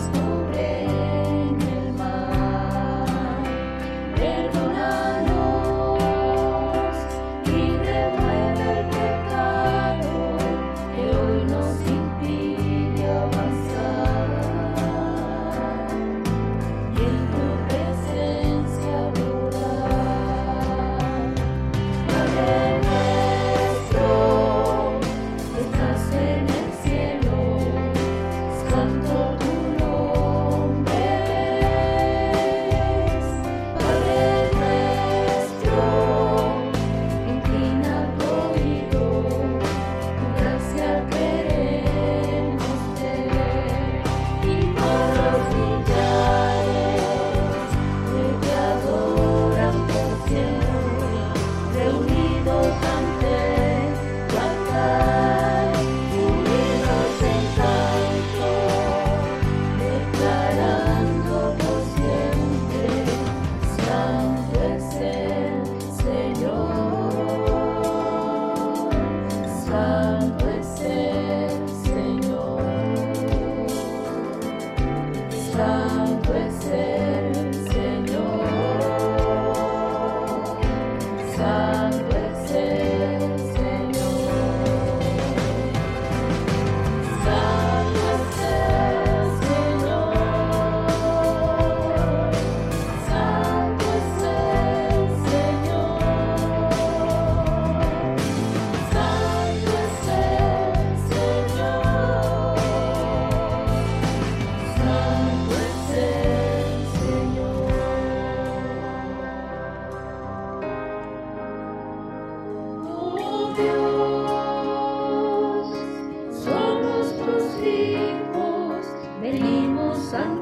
aguas cubren el passar.